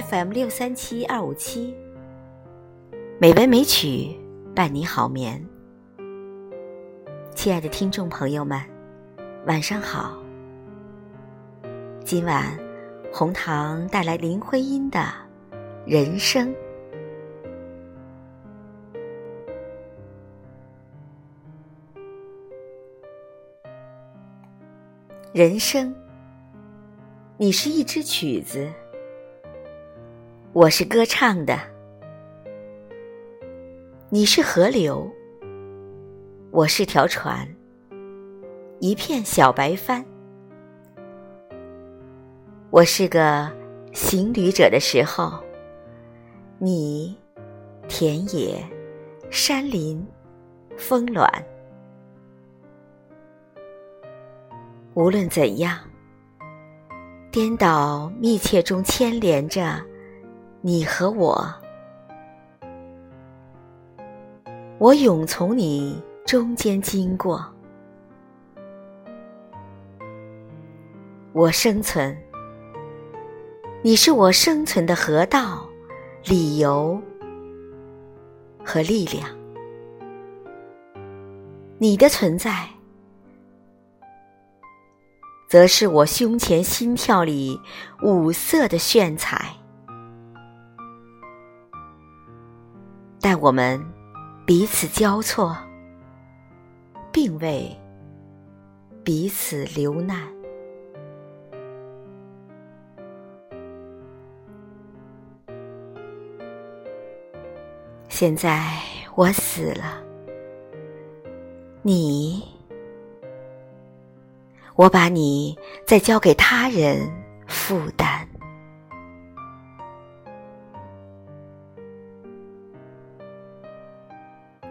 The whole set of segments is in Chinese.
FM 六三七二五七，美文美曲伴你好眠。亲爱的听众朋友们，晚上好。今晚红糖带来林徽因的《人生》。人生，你是一支曲子。我是歌唱的，你是河流，我是条船，一片小白帆。我是个行旅者的时候，你田野、山林、峰峦。无论怎样，颠倒密切中牵连着。你和我，我永从你中间经过。我生存，你是我生存的河道、理由和力量。你的存在，则是我胸前心跳里五色的炫彩。但我们彼此交错，并未彼此流难。现在我死了，你，我把你再交给他人负担。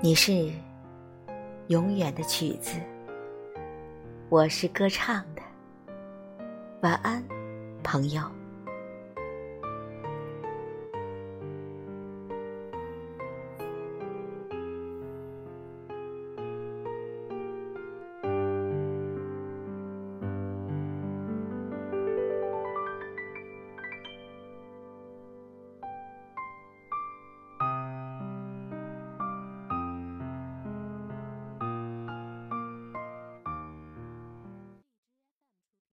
你是永远的曲子，我是歌唱的。晚安，朋友。